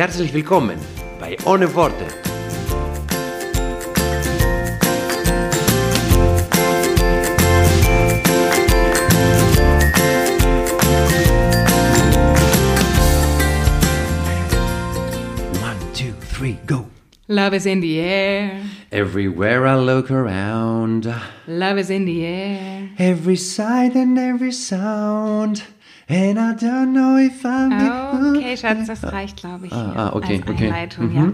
Herzlich willkommen bei Ohne Worte. One, two, three, go. Love is in the air, Everywhere I look around, love is in the air. every sight and every sound, and I don't know if I'm. Okay, Schatz, das reicht, glaube ich, Ah, ah, okay, als okay. Einleitung. ja.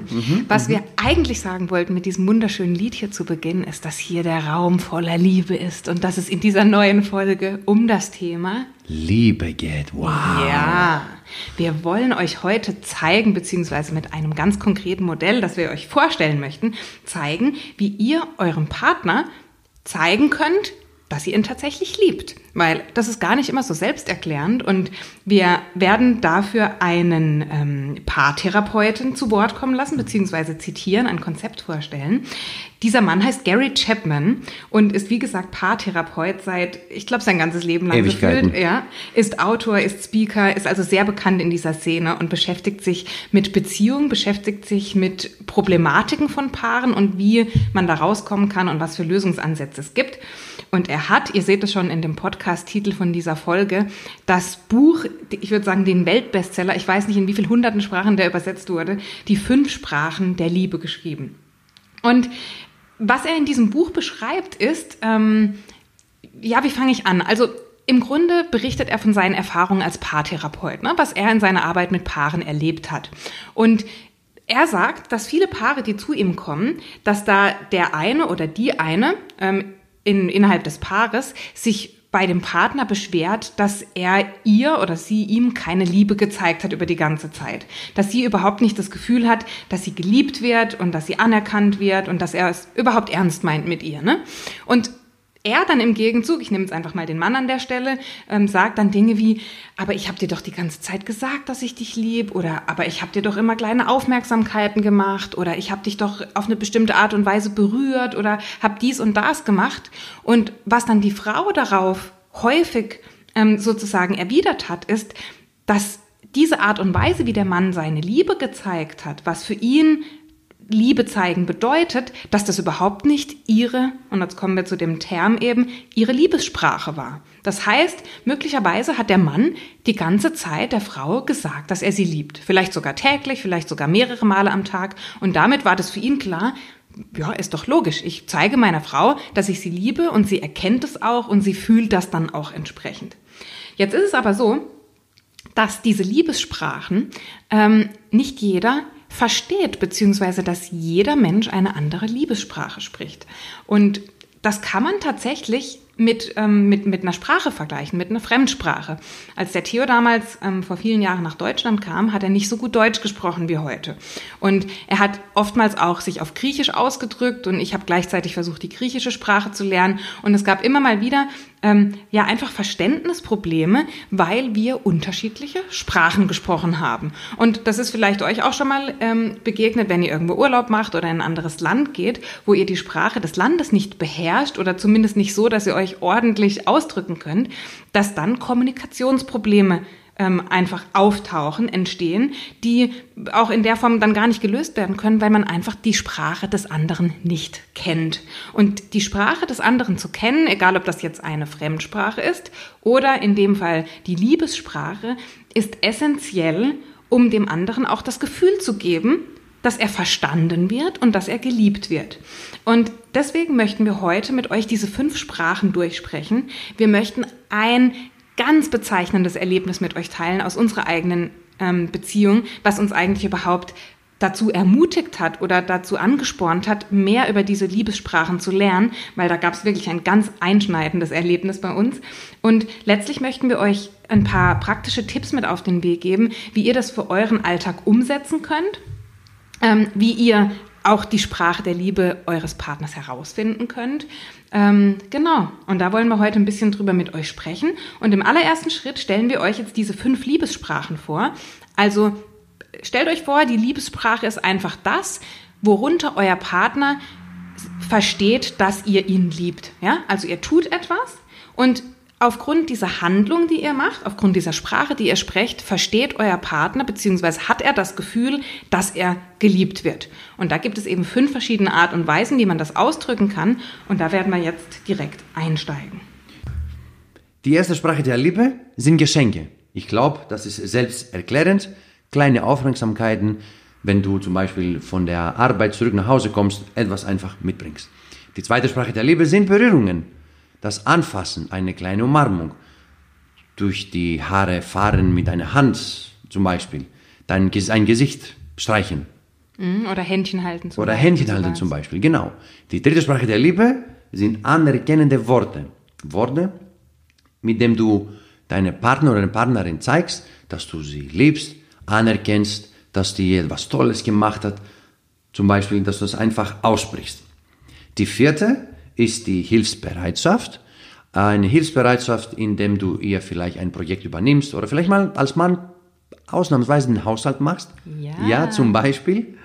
Was wir eigentlich sagen wollten mit diesem wunderschönen Lied hier zu Beginn, ist, dass hier der Raum voller Liebe ist und dass es in dieser neuen Folge um das Thema Liebe geht. Wow. Ja, wir wollen euch heute zeigen, beziehungsweise mit einem ganz konkreten Modell, das wir euch vorstellen möchten, zeigen, wie ihr eurem Partner zeigen könnt, dass ihr ihn tatsächlich liebt. Weil das ist gar nicht immer so selbsterklärend und wir werden dafür einen ähm, Paartherapeuten zu Wort kommen lassen, beziehungsweise zitieren, ein Konzept vorstellen. Dieser Mann heißt Gary Chapman und ist wie gesagt Paartherapeut seit, ich glaube, sein ganzes Leben lang gefühlt. Ja, ist Autor, ist Speaker, ist also sehr bekannt in dieser Szene und beschäftigt sich mit Beziehungen, beschäftigt sich mit Problematiken von Paaren und wie man da rauskommen kann und was für Lösungsansätze es gibt. Und er hat, ihr seht es schon in dem Podcast-Titel von dieser Folge, das Buch, ich würde sagen, den Weltbestseller, ich weiß nicht in wie vielen hunderten Sprachen der übersetzt wurde, die fünf Sprachen der Liebe geschrieben. Und was er in diesem Buch beschreibt, ist, ähm, ja, wie fange ich an? Also im Grunde berichtet er von seinen Erfahrungen als Paartherapeut, ne, was er in seiner Arbeit mit Paaren erlebt hat. Und er sagt, dass viele Paare, die zu ihm kommen, dass da der eine oder die eine ähm, in, innerhalb des Paares sich bei dem Partner beschwert, dass er ihr oder sie ihm keine Liebe gezeigt hat über die ganze Zeit. Dass sie überhaupt nicht das Gefühl hat, dass sie geliebt wird und dass sie anerkannt wird und dass er es überhaupt ernst meint mit ihr. Ne? Und er dann im Gegenzug, ich nehme jetzt einfach mal den Mann an der Stelle, ähm, sagt dann Dinge wie, aber ich habe dir doch die ganze Zeit gesagt, dass ich dich lieb oder aber ich habe dir doch immer kleine Aufmerksamkeiten gemacht oder ich habe dich doch auf eine bestimmte Art und Weise berührt oder habe dies und das gemacht. Und was dann die Frau darauf häufig ähm, sozusagen erwidert hat, ist, dass diese Art und Weise, wie der Mann seine Liebe gezeigt hat, was für ihn Liebe zeigen bedeutet, dass das überhaupt nicht ihre, und jetzt kommen wir zu dem Term eben, ihre Liebessprache war. Das heißt, möglicherweise hat der Mann die ganze Zeit der Frau gesagt, dass er sie liebt. Vielleicht sogar täglich, vielleicht sogar mehrere Male am Tag. Und damit war das für ihn klar, ja, ist doch logisch. Ich zeige meiner Frau, dass ich sie liebe und sie erkennt es auch und sie fühlt das dann auch entsprechend. Jetzt ist es aber so, dass diese Liebessprachen ähm, nicht jeder versteht, beziehungsweise dass jeder Mensch eine andere Liebessprache spricht. Und das kann man tatsächlich mit, ähm, mit, mit einer Sprache vergleichen, mit einer Fremdsprache. Als der Theo damals ähm, vor vielen Jahren nach Deutschland kam, hat er nicht so gut Deutsch gesprochen wie heute. Und er hat oftmals auch sich auf Griechisch ausgedrückt und ich habe gleichzeitig versucht, die griechische Sprache zu lernen. Und es gab immer mal wieder ähm, ja einfach Verständnisprobleme, weil wir unterschiedliche Sprachen gesprochen haben. Und das ist vielleicht euch auch schon mal ähm, begegnet, wenn ihr irgendwo Urlaub macht oder in ein anderes Land geht, wo ihr die Sprache des Landes nicht beherrscht oder zumindest nicht so, dass ihr euch ordentlich ausdrücken könnt, dass dann Kommunikationsprobleme ähm, einfach auftauchen, entstehen, die auch in der Form dann gar nicht gelöst werden können, weil man einfach die Sprache des anderen nicht kennt. Und die Sprache des anderen zu kennen, egal ob das jetzt eine Fremdsprache ist oder in dem Fall die Liebessprache, ist essentiell, um dem anderen auch das Gefühl zu geben, dass er verstanden wird und dass er geliebt wird. Und deswegen möchten wir heute mit euch diese fünf Sprachen durchsprechen. Wir möchten ein ganz bezeichnendes Erlebnis mit euch teilen aus unserer eigenen ähm, Beziehung, was uns eigentlich überhaupt dazu ermutigt hat oder dazu angespornt hat, mehr über diese Liebessprachen zu lernen, weil da gab es wirklich ein ganz einschneidendes Erlebnis bei uns. Und letztlich möchten wir euch ein paar praktische Tipps mit auf den Weg geben, wie ihr das für euren Alltag umsetzen könnt ähm, wie ihr auch die Sprache der Liebe eures Partners herausfinden könnt. Ähm, genau, und da wollen wir heute ein bisschen drüber mit euch sprechen. Und im allerersten Schritt stellen wir euch jetzt diese fünf Liebessprachen vor. Also stellt euch vor, die Liebessprache ist einfach das, worunter euer Partner versteht, dass ihr ihn liebt. Ja? Also ihr tut etwas und Aufgrund dieser Handlung, die ihr macht, aufgrund dieser Sprache, die ihr sprecht, versteht euer Partner bzw. hat er das Gefühl, dass er geliebt wird. Und da gibt es eben fünf verschiedene Art und Weisen, wie man das ausdrücken kann. Und da werden wir jetzt direkt einsteigen. Die erste Sprache der Liebe sind Geschenke. Ich glaube, das ist selbsterklärend. Kleine Aufmerksamkeiten, wenn du zum Beispiel von der Arbeit zurück nach Hause kommst, etwas einfach mitbringst. Die zweite Sprache der Liebe sind Berührungen das Anfassen, eine kleine Umarmung, durch die Haare fahren mit einer Hand zum Beispiel, dein ein Gesicht streichen. Mhm, oder Händchen halten zum Oder Beispiel. Händchen halten zum Beispiel, genau. Die dritte Sprache der Liebe sind anerkennende Worte. Worte, mit denen du deine Partner oder deine Partnerin zeigst, dass du sie liebst, anerkennst, dass die etwas Tolles gemacht hat. Zum Beispiel, dass du es einfach aussprichst. Die vierte ist die Hilfsbereitschaft. Eine Hilfsbereitschaft, indem du ihr vielleicht ein Projekt übernimmst oder vielleicht mal als Mann ausnahmsweise einen Haushalt machst. Ja. ja, zum Beispiel.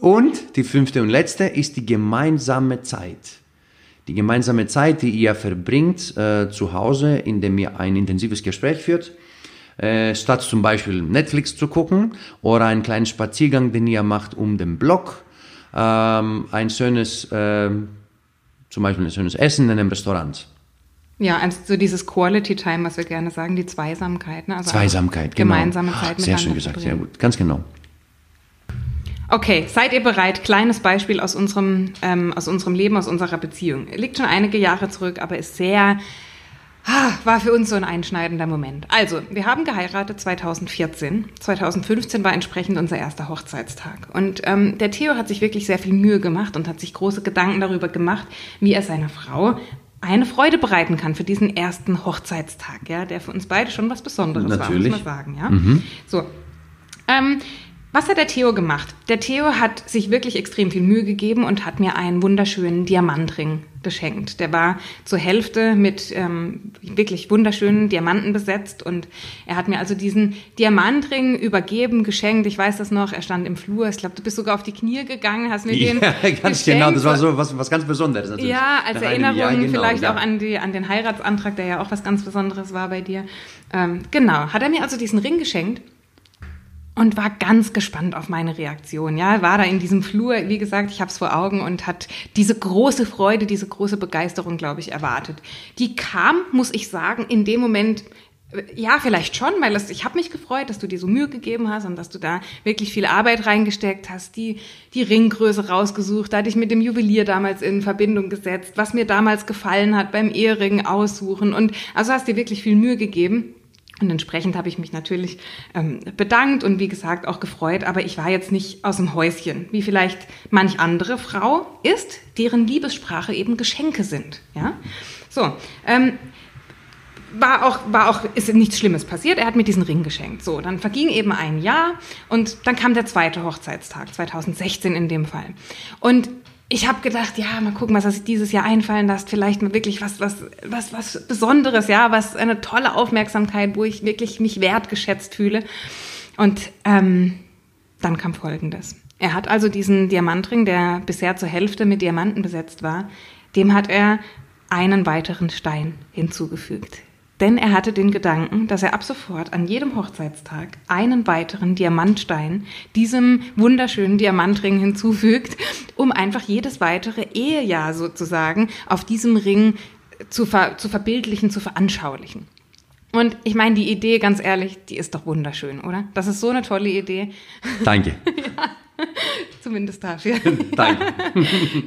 Und die fünfte und letzte ist die gemeinsame Zeit. Die gemeinsame Zeit, die ihr verbringt äh, zu Hause, indem ihr ein intensives Gespräch führt, äh, statt zum Beispiel Netflix zu gucken oder einen kleinen Spaziergang, den ihr macht um den Block, ähm, ein schönes äh, zum Beispiel ein schönes Essen in einem Restaurant. Ja, also so dieses Quality Time, was wir gerne sagen, die Zweisamkeit. Ne? Also Zweisamkeit, genau. Gemeinsame Zeit Sehr schön gesagt, sehr gut, ganz genau. Okay, seid ihr bereit? Kleines Beispiel aus unserem, ähm, aus unserem Leben, aus unserer Beziehung. Liegt schon einige Jahre zurück, aber ist sehr war für uns so ein einschneidender Moment. Also, wir haben geheiratet 2014. 2015 war entsprechend unser erster Hochzeitstag. Und ähm, der Theo hat sich wirklich sehr viel Mühe gemacht und hat sich große Gedanken darüber gemacht, wie er seiner Frau eine Freude bereiten kann für diesen ersten Hochzeitstag, ja, der für uns beide schon was Besonderes Natürlich. war, muss man sagen, ja. Mhm. So. Ähm, was hat der Theo gemacht? Der Theo hat sich wirklich extrem viel Mühe gegeben und hat mir einen wunderschönen Diamantring geschenkt. Der war zur Hälfte mit ähm, wirklich wunderschönen Diamanten besetzt und er hat mir also diesen Diamantring übergeben, geschenkt. Ich weiß das noch, er stand im Flur. Ich glaube, du bist sogar auf die Knie gegangen, hast mir ja, den ganz geschenkt. genau, das war so was, was ganz Besonderes natürlich. Ja, als Erinnerung Jahr, genau, vielleicht ja. auch an, die, an den Heiratsantrag, der ja auch was ganz Besonderes war bei dir. Ähm, genau, hat er mir also diesen Ring geschenkt und war ganz gespannt auf meine Reaktion. Ja, war da in diesem Flur, wie gesagt, ich habe es vor Augen und hat diese große Freude, diese große Begeisterung, glaube ich, erwartet. Die kam, muss ich sagen, in dem Moment äh, ja, vielleicht schon, weil das, ich habe mich gefreut, dass du dir so Mühe gegeben hast und dass du da wirklich viel Arbeit reingesteckt hast, die, die Ringgröße rausgesucht, da dich mit dem Juwelier damals in Verbindung gesetzt, was mir damals gefallen hat beim Ehering aussuchen und also hast dir wirklich viel Mühe gegeben. Und entsprechend habe ich mich natürlich ähm, bedankt und wie gesagt auch gefreut, aber ich war jetzt nicht aus dem Häuschen, wie vielleicht manch andere Frau ist, deren Liebessprache eben Geschenke sind. Ja, so. Ähm, war auch, war auch, ist nichts Schlimmes passiert. Er hat mir diesen Ring geschenkt. So, dann verging eben ein Jahr und dann kam der zweite Hochzeitstag, 2016 in dem Fall. Und ich habe gedacht, ja, mal gucken, was er sich dieses Jahr einfallen lässt. Vielleicht mal wirklich was, was, was, was Besonderes, ja, was eine tolle Aufmerksamkeit, wo ich wirklich mich wertgeschätzt fühle. Und ähm, dann kam Folgendes. Er hat also diesen Diamantring, der bisher zur Hälfte mit Diamanten besetzt war, dem hat er einen weiteren Stein hinzugefügt. Denn er hatte den Gedanken, dass er ab sofort an jedem Hochzeitstag einen weiteren Diamantstein diesem wunderschönen Diamantring hinzufügt, um einfach jedes weitere Ehejahr sozusagen auf diesem Ring zu, ver zu verbildlichen, zu veranschaulichen. Und ich meine, die Idee, ganz ehrlich, die ist doch wunderschön, oder? Das ist so eine tolle Idee. Danke. ja, zumindest dafür. Danke.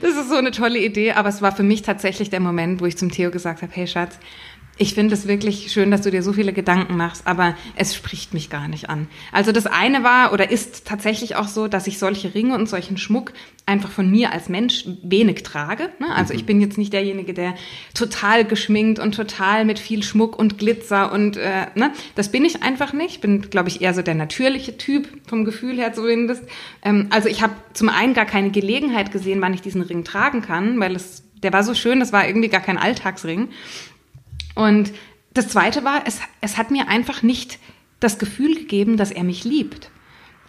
das ist so eine tolle Idee, aber es war für mich tatsächlich der Moment, wo ich zum Theo gesagt habe, hey Schatz, Ich finde es wirklich schön, dass du dir so viele Gedanken machst, aber es spricht mich gar nicht an. Also das eine war oder ist tatsächlich auch so, dass ich solche Ringe und solchen Schmuck einfach von mir als Mensch wenig trage. Ne? Also ich bin jetzt nicht derjenige, der total geschminkt und total mit viel Schmuck und Glitzer und äh, ne? das bin ich einfach nicht. Ich bin, glaube ich, eher so der natürliche Typ vom Gefühl her zumindest. Ähm, also ich habe zum einen gar keine Gelegenheit gesehen, wann ich diesen Ring tragen kann, weil es der war so schön, das war irgendwie gar kein Alltagsring. Und das Zweite war, es, es hat mir einfach nicht das Gefühl gegeben, dass er mich liebt.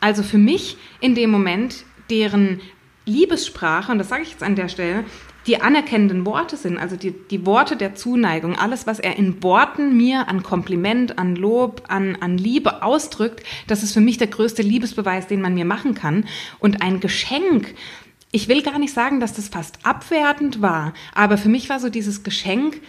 Also für mich in dem Moment, deren Liebessprache, und das sage ich jetzt an der Stelle, die anerkennenden Worte sind, also die, die Worte der Zuneigung, alles, was er in Worten mir an Kompliment, an Lob, an, an Liebe ausdrückt, das ist für mich der größte Liebesbeweis, den man mir machen kann. Und ein Geschenk, ich will gar nicht sagen, dass das fast abwertend war, aber für mich war so dieses Geschenk,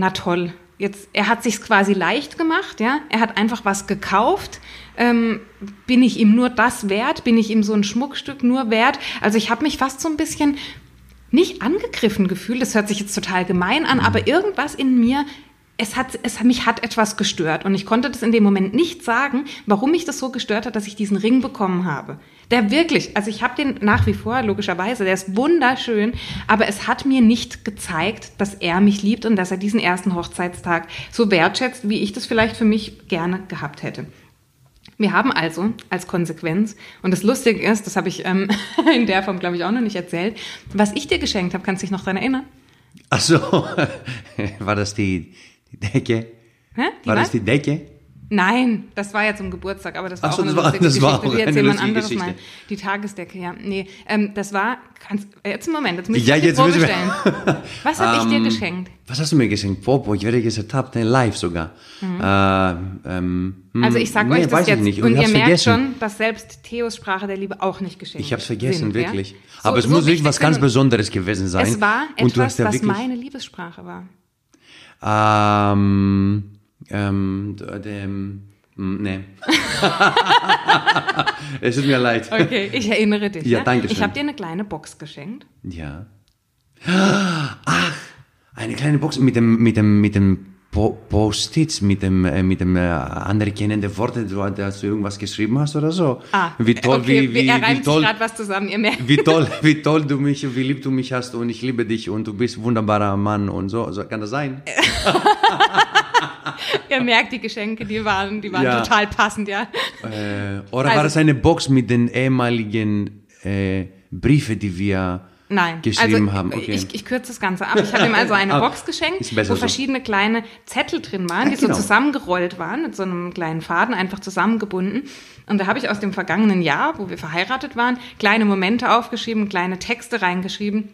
na toll, jetzt, er hat sich's quasi leicht gemacht, ja, er hat einfach was gekauft. Ähm, bin ich ihm nur das wert? Bin ich ihm so ein Schmuckstück nur wert? Also ich habe mich fast so ein bisschen nicht angegriffen gefühlt. Das hört sich jetzt total gemein an, aber irgendwas in mir es hat, es, mich hat etwas gestört und ich konnte das in dem Moment nicht sagen, warum mich das so gestört hat, dass ich diesen Ring bekommen habe. Der wirklich, also ich habe den nach wie vor, logischerweise, der ist wunderschön, aber es hat mir nicht gezeigt, dass er mich liebt und dass er diesen ersten Hochzeitstag so wertschätzt, wie ich das vielleicht für mich gerne gehabt hätte. Wir haben also als Konsequenz, und das Lustige ist, das habe ich ähm, in der Form, glaube ich, auch noch nicht erzählt, was ich dir geschenkt habe, kannst du dich noch daran erinnern? Ach so, war das die, die Decke? Hä? Die war was? das die Decke? Nein, das war ja zum Geburtstag, aber das war Ach so, auch eine das war- lustige das war Geschichte. auch mal ein lustige anderes Geschichte. Mal. Die Tagesdecke, ja. Nee, ähm, das war, kannst, äh, jetzt einen Moment, jetzt muss ich Ja, dir die jetzt müssen wir-. Was habe ich dir Ähm, geschenkt? Was hast du mir geschenkt? Popo, ich werde jetzt ertappt, äh, live sogar. Äh, ähm, hm, Also ich sage nee, euch das weiß jetzt ich nicht. und ich ihr merkt vergessen. schon, dass selbst Theos Sprache der Liebe auch nicht geschenkt Ich habe es vergessen, sind, wirklich. Ja? Aber es So- muss so wirklich was ganz Besonderes gewesen sein. Es war Und etwas, was meine Liebessprache war. Ähm, ähm, dem, nee. es tut mir leid. Okay, ich erinnere dich. Ja, Ja, danke schön. Ich habe dir eine kleine Box geschenkt. Ja. Ach, eine kleine Box mit dem, mit dem, mit dem Po- Post-its, mit dem, äh, mit dem äh, anerkennenden Worte, du, dass du irgendwas geschrieben hast oder so. Ah, wie toll, okay, wie, wie, er wie reimt sich toll, gerade was zusammen, ihr merkt. wie toll, wie toll du mich, wie lieb du mich hast und ich liebe dich und du bist ein wunderbarer Mann und so. so kann das sein? Ihr merkt, die Geschenke, die waren, die waren Ja. total passend, ja. Äh, oder Also- war das eine Box mit den ehemaligen äh, Briefe, die wir Nein, geschrieben also, haben? Okay. Ich, ich kürze das Ganze ab. Ich habe ihm also eine Ah, Box geschenkt, wo so. verschiedene kleine Zettel drin waren, die Ja, genau. so zusammengerollt waren, mit so einem kleinen Faden einfach zusammengebunden. Und da habe ich aus dem vergangenen Jahr, wo wir verheiratet waren, kleine Momente aufgeschrieben, kleine Texte reingeschrieben.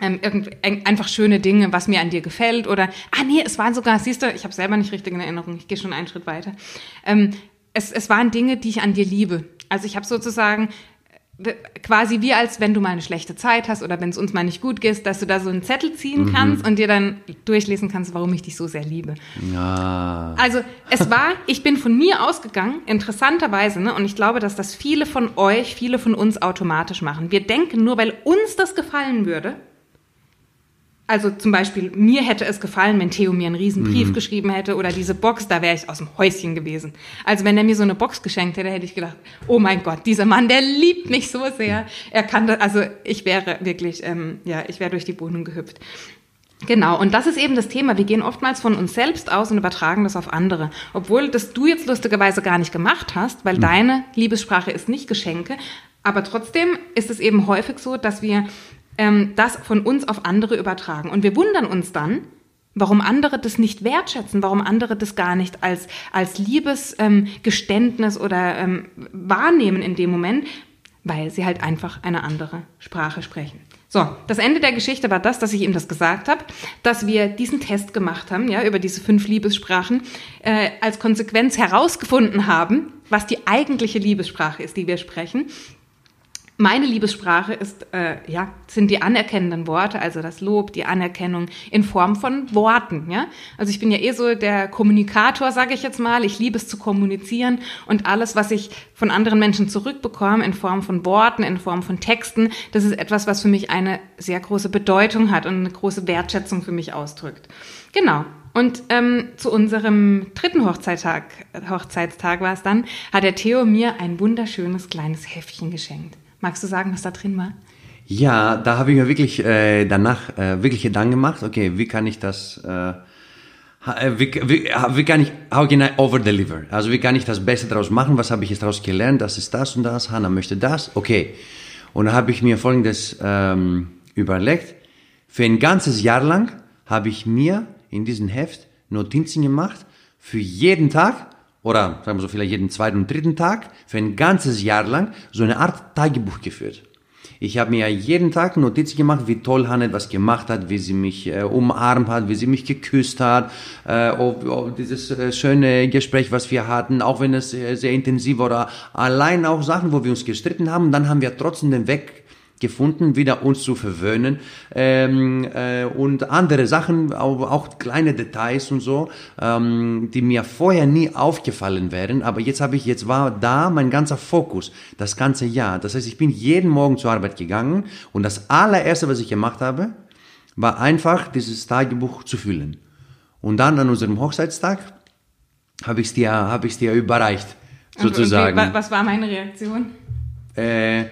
Ähm, irgend, ein- einfach schöne Dinge, was mir an dir gefällt oder ah nee, es waren sogar, siehst du, ich habe selber nicht richtig in Erinnerung, ich gehe schon einen Schritt weiter. Ähm, es, es waren Dinge, die ich an dir liebe. Also ich habe sozusagen äh, quasi wie als wenn du mal eine schlechte Zeit hast oder wenn es uns mal nicht gut geht, dass du da so einen Zettel ziehen kannst und dir dann durchlesen kannst, warum ich dich so sehr liebe. ah, Also es war, ich bin von mir ausgegangen, interessanterweise, ne, und ich glaube, dass das viele von euch, viele von uns automatisch machen. Wir denken nur, weil uns das gefallen würde. Also zum Beispiel, mir hätte es gefallen, wenn Theo mir einen riesen Brief geschrieben hätte oder diese Box, da wäre ich aus dem Häuschen gewesen. Also wenn er mir so eine Box geschenkt hätte, hätte ich gedacht, oh mein Gott, dieser Mann, der liebt mich so sehr. Er kann das, also ich wäre wirklich, ähm, ja, ich wäre durch die Wohnung gehüpft. Genau, und das ist eben das Thema. Wir gehen oftmals von uns selbst aus und übertragen das auf andere. Obwohl das du jetzt lustigerweise gar nicht gemacht hast, weil deine Liebessprache ist nicht Geschenke. Aber trotzdem ist es eben häufig so, dass wir ähm, das von uns auf andere übertragen. Und wir wundern uns dann, warum andere das nicht wertschätzen, warum andere das gar nicht als, als Liebesgeständnis ähm, oder ähm, wahrnehmen in dem Moment, weil sie halt einfach eine andere Sprache sprechen. So, das Ende der Geschichte war das, dass ich ihm das gesagt habe, dass wir diesen Test gemacht haben, ja, über diese fünf Liebessprachen, äh, als Konsequenz herausgefunden haben, was die eigentliche Liebessprache ist, die wir sprechen. Meine Liebessprache ist, äh, ja, sind die anerkennenden Worte, also das Lob, die Anerkennung in Form von Worten, ja. Also ich bin ja eh so der Kommunikator, sage ich jetzt mal. Ich liebe es zu kommunizieren und alles, was ich von anderen Menschen zurückbekomme in Form von Worten, in Form von Texten, das ist etwas, was für mich eine sehr große Bedeutung hat und eine große Wertschätzung für mich ausdrückt. Genau. Und ähm, zu unserem dritten Hochzeittag, Hochzeitstag war es dann, hat der Theo mir ein wunderschönes kleines Heftchen geschenkt. Magst du sagen, was da drin war? Ja, da habe ich mir wirklich äh, danach äh, wirklich Gedanken gemacht, okay, wie kann ich das, äh, wie, wie, wie kann ich, how can I overdeliver? Also wie kann ich das Beste daraus machen? Was habe ich jetzt daraus gelernt? Das ist das und das, Hannah möchte das, okay. Und da habe ich mir Folgendes ähm, überlegt, für ein ganzes Jahr lang habe ich mir in diesem Heft Notizen gemacht für jeden Tag oder sagen wir so vielleicht jeden zweiten und dritten Tag für ein ganzes Jahr lang so eine Art Tagebuch geführt. Ich habe mir jeden Tag Notizen gemacht, wie toll Hanne was gemacht hat, wie sie mich äh, umarmt hat, wie sie mich geküsst hat, äh, ob, ob dieses äh, schöne Gespräch, was wir hatten, auch wenn es äh, sehr intensiv war, oder allein auch Sachen, wo wir uns gestritten haben, dann haben wir trotzdem den Weg gefunden, wieder uns zu verwöhnen ähm, äh, und andere Sachen, auch, auch kleine Details und so, ähm, die mir vorher nie aufgefallen wären, aber jetzt habe ich, jetzt war da mein ganzer Fokus, das ganze Jahr. Das heißt, ich bin jeden Morgen zur Arbeit gegangen und das allererste, was ich gemacht habe, war einfach dieses Tagebuch zu füllen. Und dann an unserem Hochzeitstag habe ich es dir, hab ich's dir überreicht, sozusagen. Und, und, was war meine Reaktion? Äh,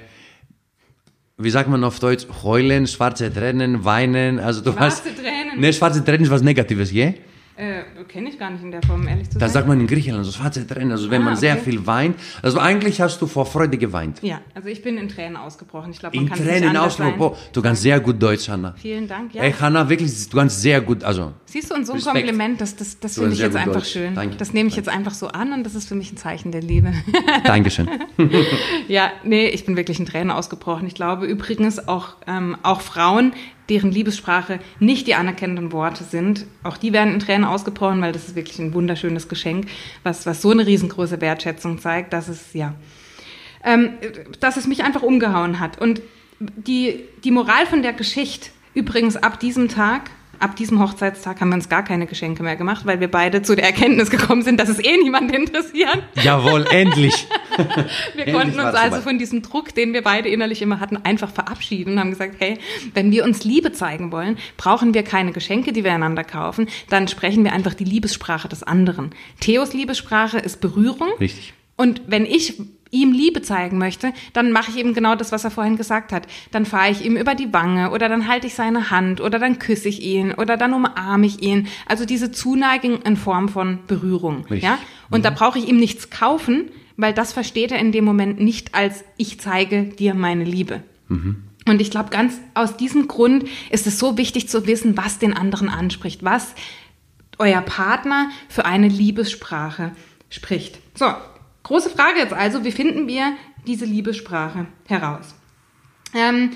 wie sagt man auf Deutsch, heulen, schwarze Tränen, weinen, also du schwarze hast... Tränen? Ne, schwarze Tränen ist was Negatives, gell? Äh, kenne ich gar nicht in der Form, ehrlich zu Das sein. sagt man in Griechenland, so schwarze Tränen, also wenn Ah, man sehr okay. viel weint. Also eigentlich hast du vor Freude geweint. Ja, also ich bin in Tränen ausgebrochen. Ich glaube, man In kann nicht Tränen anders ausgebrochen. sein. Du kannst sehr gut Deutsch, Hanna. Vielen Dank. Ja. Ey, Hanna, wirklich, du kannst sehr gut, also... Siehst du, und so ein Respekt. Kompliment, das, das, das finde ich sehr jetzt einfach Deutsch. schön. Danke. Das nehme ich jetzt einfach so an und das ist für mich ein Zeichen der Liebe. Dankeschön. ja, nee, ich bin wirklich in Tränen ausgebrochen. Ich glaube übrigens auch, ähm, auch Frauen, deren Liebessprache nicht die anerkennenden Worte sind, auch die werden in Tränen ausgebrochen, weil das ist wirklich ein wunderschönes Geschenk, was, was so eine riesengroße Wertschätzung zeigt, dass es, ja, ähm, dass es mich einfach umgehauen hat. Und die, die Moral von der Geschichte, übrigens ab diesem Tag, ab diesem Hochzeitstag haben wir uns gar keine Geschenke mehr gemacht, weil wir beide zu der Erkenntnis gekommen sind, dass es eh niemand interessiert. Jawohl, endlich. Wir Endlich konnten uns also von diesem Druck, den wir beide innerlich immer hatten, einfach verabschieden und haben gesagt, hey, wenn wir uns Liebe zeigen wollen, brauchen wir keine Geschenke, die wir einander kaufen, dann sprechen wir einfach die Liebessprache des anderen. Theos Liebessprache ist Berührung. Richtig. Und wenn ich ihm Liebe zeigen möchte, dann mache ich eben genau das, was er vorhin gesagt hat. Dann fahre ich ihm über die Wange oder dann halte ich seine Hand oder dann küsse ich ihn oder dann umarme ich ihn. Also diese Zuneigung in Form von Berührung. Richtig. Ja? Und da brauche ich ihm nichts kaufen, weil das versteht er in dem Moment nicht als ich zeige dir meine Liebe. Und ich glaube, ganz aus diesem Grund ist es so wichtig zu wissen, was den anderen anspricht, was euer Partner für eine Liebessprache spricht. So, große Frage jetzt also, wie finden wir diese Liebessprache heraus? Ähm,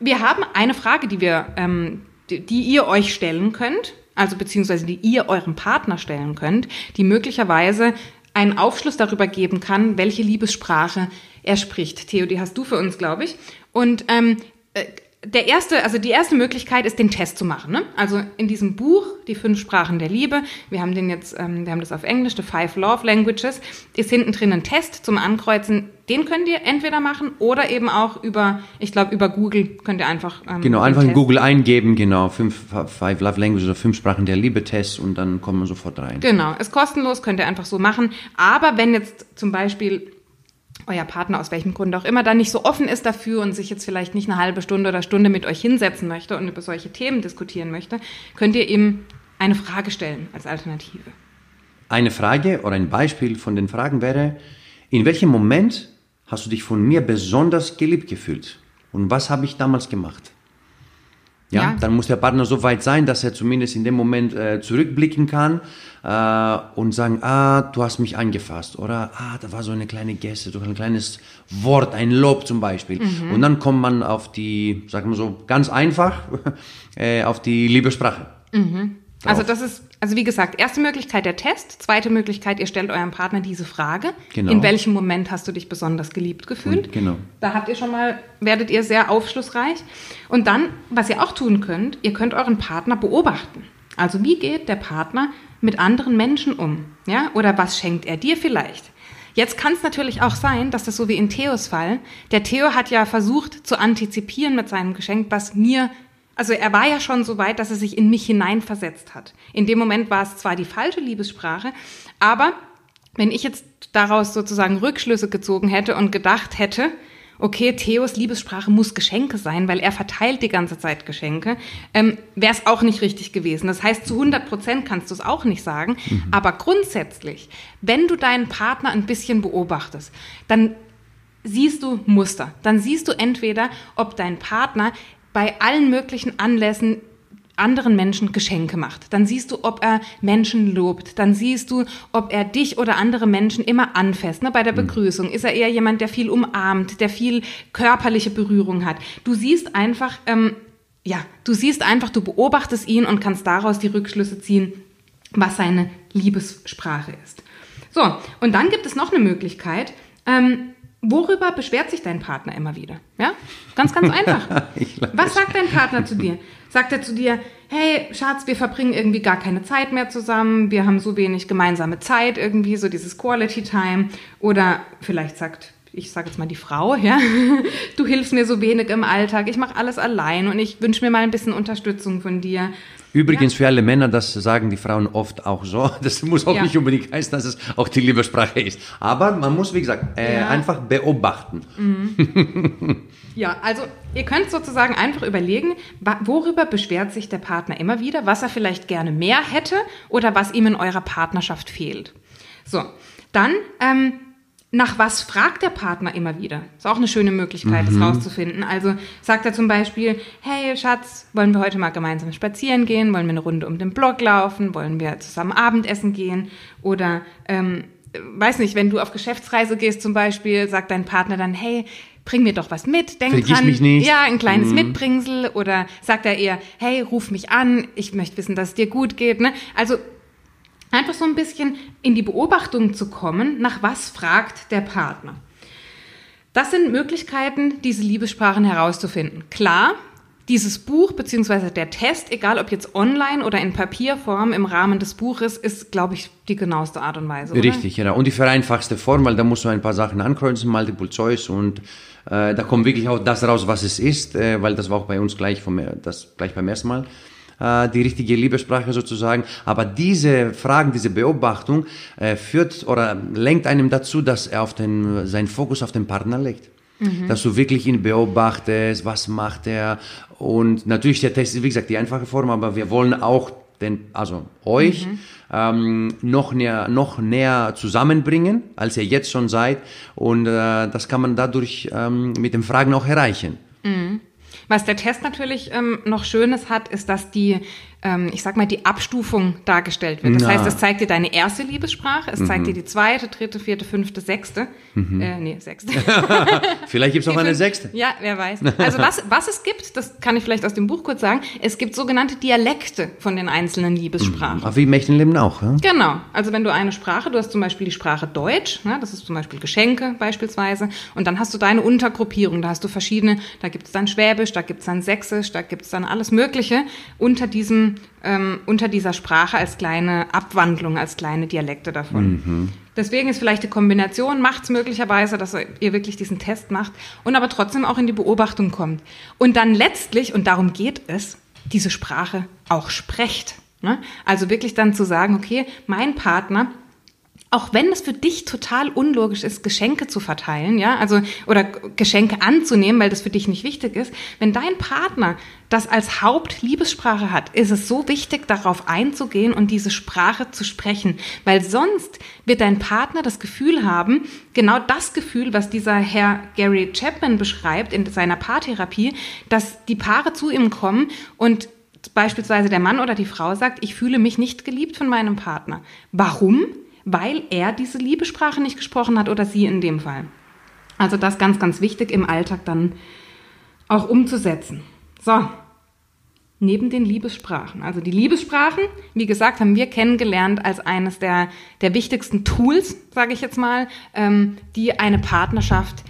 wir haben eine Frage, die wir, ähm, die, die ihr euch stellen könnt, also beziehungsweise die ihr eurem Partner stellen könnt, die möglicherweise einen Aufschluss darüber geben kann, welche Liebessprache er spricht. Theo, die hast du für uns, glaube ich. Und ähm, äh, der erste, also die erste Möglichkeit ist, den Test zu machen. Ne? Also in diesem Buch, die fünf Sprachen der Liebe, wir haben den jetzt, ähm, wir haben das auf Englisch, The Five Love Languages, ist hinten drin ein Test zum Ankreuzen. Den könnt ihr entweder machen oder eben auch über, ich glaube, über Google könnt ihr einfach. Ähm, Genau, einfach in Google eingeben, genau, fünf, Five Love Languages oder fünf Sprachen der Liebe Test und dann kommt man sofort rein. Genau, ist kostenlos, könnt ihr einfach so machen. Aber wenn jetzt zum Beispiel euer Partner aus welchem Grund auch immer dann nicht so offen ist dafür und sich jetzt vielleicht nicht eine halbe Stunde oder Stunde mit euch hinsetzen möchte und über solche Themen diskutieren möchte, könnt ihr ihm eine Frage stellen als Alternative. Eine Frage oder ein Beispiel von den Fragen wäre, in welchem Moment hast du dich von mir besonders geliebt gefühlt? Und was habe ich damals gemacht? Ja, Ja. dann muss der Partner so weit sein, dass er zumindest in dem Moment äh, zurückblicken kann äh, und sagen, ah, du hast mich angefasst oder ah, da war so eine kleine Geste, so ein kleines Wort, ein Lob zum Beispiel. Und dann kommt man auf die, sagen wir so, ganz einfach, äh, auf die Liebessprache. Also das ist, also wie gesagt, erste Möglichkeit der Test, zweite Möglichkeit, ihr stellt eurem Partner diese Frage. Genau. In welchem Moment hast du dich besonders geliebt gefühlt? Genau. Da habt ihr schon mal, werdet ihr sehr aufschlussreich. Und dann, was ihr auch tun könnt, ihr könnt euren Partner beobachten. Also wie geht der Partner mit anderen Menschen um? Ja? Oder was schenkt er dir vielleicht? Jetzt kann es natürlich auch sein, dass das so wie in Theos Fall, der Theo hat ja versucht zu antizipieren mit seinem Geschenk, was mir Also er war ja schon so weit, dass er sich in mich hineinversetzt hat. In dem Moment war es zwar die falsche Liebessprache, aber wenn ich jetzt daraus sozusagen Rückschlüsse gezogen hätte und gedacht hätte, okay, Theos Liebessprache muss Geschenke sein, weil er verteilt die ganze Zeit Geschenke, ähm, wäre es auch nicht richtig gewesen. Das heißt, zu 100 Prozent kannst du es auch nicht sagen. Mhm. Aber grundsätzlich, wenn du deinen Partner ein bisschen beobachtest, dann siehst du Muster. Dann siehst du entweder, ob dein Partner bei allen möglichen Anlässen anderen Menschen Geschenke macht. Dann siehst du, ob er Menschen lobt. Dann siehst du, ob er dich oder andere Menschen immer anfasst. Ne? Bei der mhm. Begrüßung ist er eher jemand, der viel umarmt, der viel körperliche Berührung hat. Du siehst einfach, ähm, ja, du siehst einfach, du beobachtest ihn und kannst daraus die Rückschlüsse ziehen, was seine Liebessprache ist. So, und dann gibt es noch eine Möglichkeit. Ähm, Worüber beschwert sich dein Partner immer wieder? Ja, ganz, ganz einfach. Was sagt dein Partner zu dir? Sagt er zu dir, hey Schatz, wir verbringen irgendwie gar keine Zeit mehr zusammen, wir haben so wenig gemeinsame Zeit irgendwie, so dieses Quality Time. Oder vielleicht sagt, ich sage jetzt mal die Frau, ja, du hilfst mir so wenig im Alltag, ich mache alles allein und ich wünsche mir mal ein bisschen Unterstützung von dir. Übrigens ja. für alle Männer, das sagen die Frauen oft auch so. Das muss auch ja. nicht unbedingt heißen, dass es auch die Liebessprache ist. Aber man muss, wie gesagt, äh, ja. einfach beobachten. Mhm. ja, also ihr könnt sozusagen einfach überlegen, worüber beschwert sich der Partner immer wieder, was er vielleicht gerne mehr hätte oder was ihm in eurer Partnerschaft fehlt. So, dann ähm, nach was fragt der Partner immer wieder? Ist auch eine schöne Möglichkeit, mhm. das rauszufinden. Also sagt er zum Beispiel, hey Schatz, wollen wir heute mal gemeinsam spazieren gehen? Wollen wir eine Runde um den Block laufen? Wollen wir zusammen Abendessen gehen? Oder, ähm, weiß nicht, wenn du auf Geschäftsreise gehst zum Beispiel, sagt dein Partner dann, hey, bring mir doch was mit, denk Vergiss dran, mich nicht. ja, ein kleines mhm. Mitbringsel oder sagt er eher, hey, ruf mich an, ich möchte wissen, dass es dir gut geht, ne? Also Einfach so ein bisschen in die Beobachtung zu kommen, nach was fragt der Partner. Das sind Möglichkeiten, diese Liebessprachen herauszufinden. Klar, dieses Buch bzw. der Test, egal ob jetzt online oder in Papierform im Rahmen des Buches, ist, glaube ich, die genaueste Art und Weise. Oder? Richtig, genau. Und die vereinfachste Form, weil da musst du ein paar Sachen ankreuzen, Multiple Choice und äh, da kommt wirklich auch das raus, was es ist, äh, weil das war auch bei uns gleich, vom, das, gleich beim ersten Mal äh, die richtige Liebessprache sozusagen. Aber diese Fragen, diese Beobachtung äh, führt oder lenkt einem dazu, dass er auf den, seinen Fokus auf den Partner legt. Mhm. Dass du wirklich ihn beobachtest, was macht er. Und natürlich der Test ist, wie gesagt, die einfache Form, aber wir wollen auch den, also euch mhm. ähm, noch näher, noch näher zusammenbringen, als ihr jetzt schon seid. Und äh, das kann man dadurch ähm, mit den Fragen auch erreichen. Mhm. Was der Test natürlich ähm, noch Schönes hat, ist, dass die, ich sag mal, die Abstufung dargestellt wird. Das Na. heißt, es zeigt dir deine erste Liebessprache, es mhm. zeigt dir die zweite, dritte, vierte, fünfte, sechste. Mhm. Äh, nee, sechste. vielleicht gibt es auch eine sechste. Ja, wer weiß. Also was, was es gibt, das kann ich vielleicht aus dem Buch kurz sagen, es gibt sogenannte Dialekte von den einzelnen Liebessprachen. Mhm. Wie Mächtenleben auch. Ja? Genau. Also wenn du eine Sprache, du hast zum Beispiel die Sprache Deutsch, ne, das ist zum Beispiel Geschenke beispielsweise, und dann hast du deine Untergruppierung, da hast du verschiedene, da gibt es dann Schwäbisch, da gibt es dann Sächsisch, da gibt es dann alles Mögliche unter diesem ähm, unter dieser Sprache als kleine Abwandlung, als kleine Dialekte davon. Mhm. Deswegen ist vielleicht die Kombination, macht es möglicherweise, dass ihr wirklich diesen Test macht und aber trotzdem auch in die Beobachtung kommt. Und dann letztlich, und darum geht es, diese Sprache auch sprecht. Ne? Also wirklich dann zu sagen, okay, mein Partner auch wenn es für dich total unlogisch ist, Geschenke zu verteilen, ja, also oder Geschenke anzunehmen, weil das für dich nicht wichtig ist, wenn dein Partner das als Hauptliebessprache hat, ist es so wichtig, darauf einzugehen und diese Sprache zu sprechen, weil sonst wird dein Partner das Gefühl haben, genau das Gefühl, was dieser Herr Gary Chapman beschreibt in seiner Paartherapie, dass die Paare zu ihm kommen und beispielsweise der Mann oder die Frau sagt, ich fühle mich nicht geliebt von meinem Partner. Warum? weil er diese Liebesprache nicht gesprochen hat oder sie in dem Fall. Also das ganz, ganz wichtig im Alltag dann auch umzusetzen. So, neben den Liebessprachen. Also die Liebessprachen, wie gesagt, haben wir kennengelernt als eines der, der wichtigsten Tools, sage ich jetzt mal, ähm, die eine Partnerschaft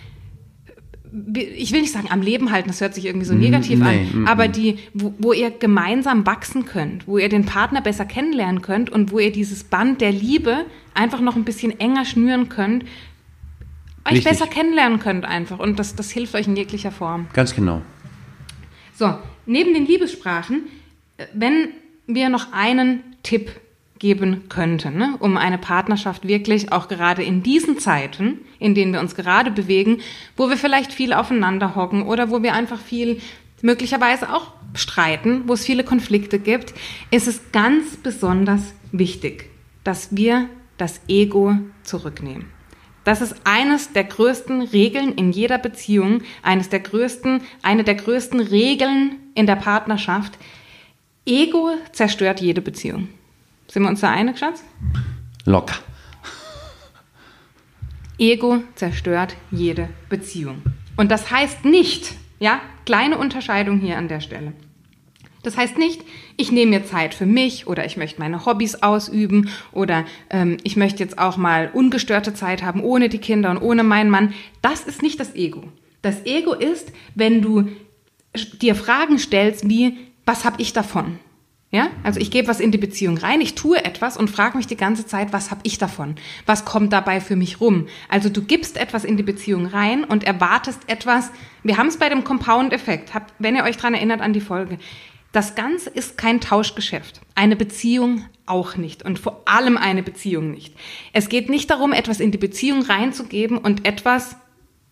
ich will nicht sagen am Leben halten, das hört sich irgendwie so mm, negativ nee, an, mm, aber mm. die, wo, wo, ihr gemeinsam wachsen könnt, wo ihr den Partner besser kennenlernen könnt und wo ihr dieses Band der Liebe einfach noch ein bisschen enger schnüren könnt, euch Richtig. besser kennenlernen könnt einfach und das, das hilft euch in jeglicher Form. Ganz genau. So, neben den Liebessprachen, äh, wenn wir noch einen Tipp geben könnten, ne? um eine Partnerschaft wirklich auch gerade in diesen Zeiten, in denen wir uns gerade bewegen, wo wir vielleicht viel aufeinander hocken oder wo wir einfach viel möglicherweise auch streiten, wo es viele Konflikte gibt, ist es ganz besonders wichtig, dass wir das Ego zurücknehmen. Das ist eines der größten Regeln in jeder Beziehung, eines der größten, eine der größten Regeln in der Partnerschaft. Ego zerstört jede Beziehung. Sind wir uns da einig, Schatz? Locker. Ego zerstört jede Beziehung. Und das heißt nicht, ja, kleine Unterscheidung hier an der Stelle. Das heißt nicht, ich nehme mir Zeit für mich oder ich möchte meine Hobbys ausüben oder ähm, ich möchte jetzt auch mal ungestörte Zeit haben ohne die Kinder und ohne meinen Mann. Das ist nicht das Ego. Das Ego ist, wenn du dir Fragen stellst wie, was habe ich davon? Ja, also ich gebe was in die Beziehung rein, ich tue etwas und frage mich die ganze Zeit, was habe ich davon? Was kommt dabei für mich rum? Also du gibst etwas in die Beziehung rein und erwartest etwas. Wir haben es bei dem Compound-Effekt, wenn ihr euch dran erinnert an die Folge. Das Ganze ist kein Tauschgeschäft. Eine Beziehung auch nicht und vor allem eine Beziehung nicht. Es geht nicht darum, etwas in die Beziehung reinzugeben und etwas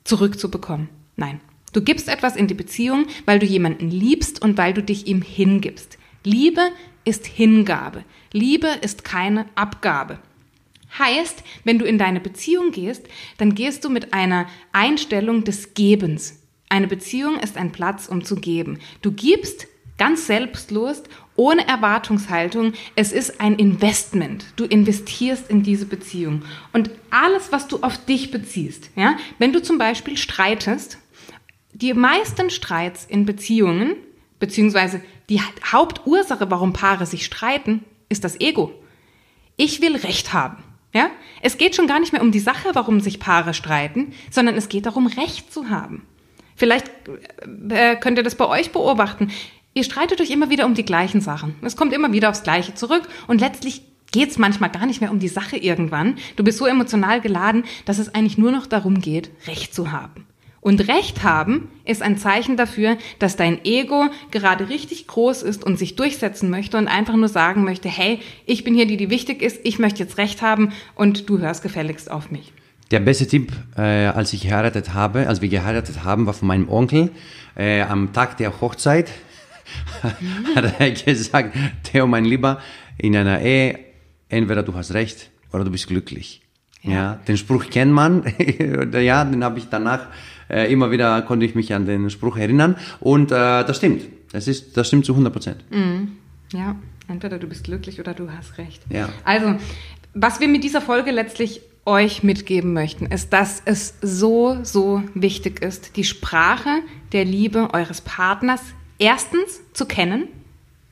zurückzubekommen. Nein. Du gibst etwas in die Beziehung, weil du jemanden liebst und weil du dich ihm hingibst. Liebe ist Hingabe. Liebe ist keine Abgabe. Heißt, wenn du in deine Beziehung gehst, dann gehst du mit einer Einstellung des Gebens. Eine Beziehung ist ein Platz, um zu geben. Du gibst ganz selbstlos, ohne Erwartungshaltung. Es ist ein Investment. Du investierst in diese Beziehung. Und alles, was du auf dich beziehst, ja, wenn du zum Beispiel streitest, die meisten Streits in Beziehungen beziehungsweise die Hauptursache, warum Paare sich streiten, ist das Ego. Ich will Recht haben. Ja? Es geht schon gar nicht mehr um die Sache, warum sich Paare streiten, sondern es geht darum, Recht zu haben. Vielleicht äh, könnt ihr das bei euch beobachten. Ihr streitet euch immer wieder um die gleichen Sachen. Es kommt immer wieder aufs Gleiche zurück und letztlich geht es manchmal gar nicht mehr um die Sache irgendwann. Du bist so emotional geladen, dass es eigentlich nur noch darum geht, Recht zu haben. Und Recht haben ist ein Zeichen dafür, dass dein Ego gerade richtig groß ist und sich durchsetzen möchte und einfach nur sagen möchte, hey, ich bin hier die, die wichtig ist, ich möchte jetzt Recht haben und du hörst gefälligst auf mich. Der beste Tipp, äh, als ich geheiratet habe, als wir geheiratet haben, war von meinem Onkel. Äh, am Tag der Hochzeit hat er gesagt, Theo, mein Lieber, in einer Ehe, entweder du hast Recht oder du bist glücklich. Ja, ja den Spruch kennt man. ja, den habe ich danach äh, immer wieder konnte ich mich an den Spruch erinnern. Und äh, das stimmt. Das, ist, das stimmt zu 100 Prozent. Mhm. Ja, entweder du bist glücklich oder du hast recht. Ja. Also, was wir mit dieser Folge letztlich euch mitgeben möchten, ist, dass es so, so wichtig ist, die Sprache der Liebe eures Partners erstens zu kennen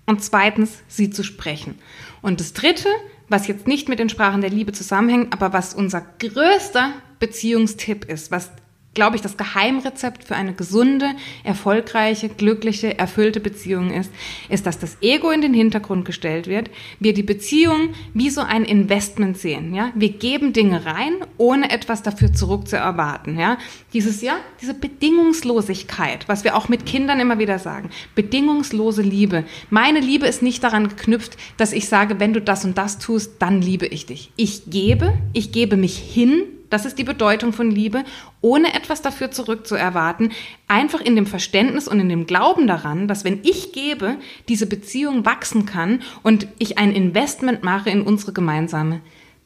und zweitens sie zu sprechen. Und das Dritte, was jetzt nicht mit den Sprachen der Liebe zusammenhängt, aber was unser größter Beziehungstipp ist, was glaube ich, das Geheimrezept für eine gesunde, erfolgreiche, glückliche, erfüllte Beziehung ist, ist, dass das Ego in den Hintergrund gestellt wird, wir die Beziehung wie so ein Investment sehen, ja? Wir geben Dinge rein, ohne etwas dafür zurückzuerwarten, ja? Dieses, ja, diese Bedingungslosigkeit, was wir auch mit Kindern immer wieder sagen, bedingungslose Liebe. Meine Liebe ist nicht daran geknüpft, dass ich sage, wenn du das und das tust, dann liebe ich dich. Ich gebe, ich gebe mich hin das ist die Bedeutung von Liebe, ohne etwas dafür zurückzuerwarten, einfach in dem Verständnis und in dem Glauben daran, dass wenn ich gebe, diese Beziehung wachsen kann und ich ein Investment mache in unsere gemeinsame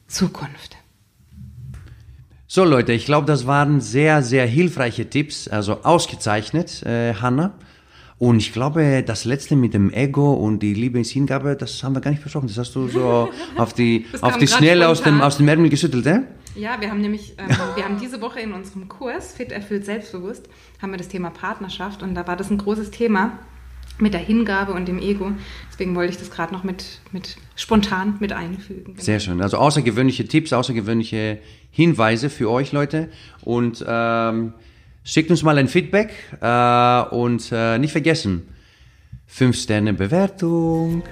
Zukunft. So Leute, ich glaube, das waren sehr, sehr hilfreiche Tipps, also ausgezeichnet, äh, Hanna. Und ich glaube, das letzte mit dem Ego und die Liebe ins Hingabe, das haben wir gar nicht versprochen. Das hast du so auf die, auf die Schnelle aus dem, aus dem Ärmel geschüttelt, eh? Ja, wir haben nämlich, ähm, wir haben diese Woche in unserem Kurs Fit erfüllt selbstbewusst, haben wir das Thema Partnerschaft und da war das ein großes Thema mit der Hingabe und dem Ego. Deswegen wollte ich das gerade noch mit, mit spontan mit einfügen. Genau. Sehr schön. Also außergewöhnliche Tipps, außergewöhnliche Hinweise für euch Leute und ähm, schickt uns mal ein Feedback äh, und äh, nicht vergessen, 5 Sterne Bewertung.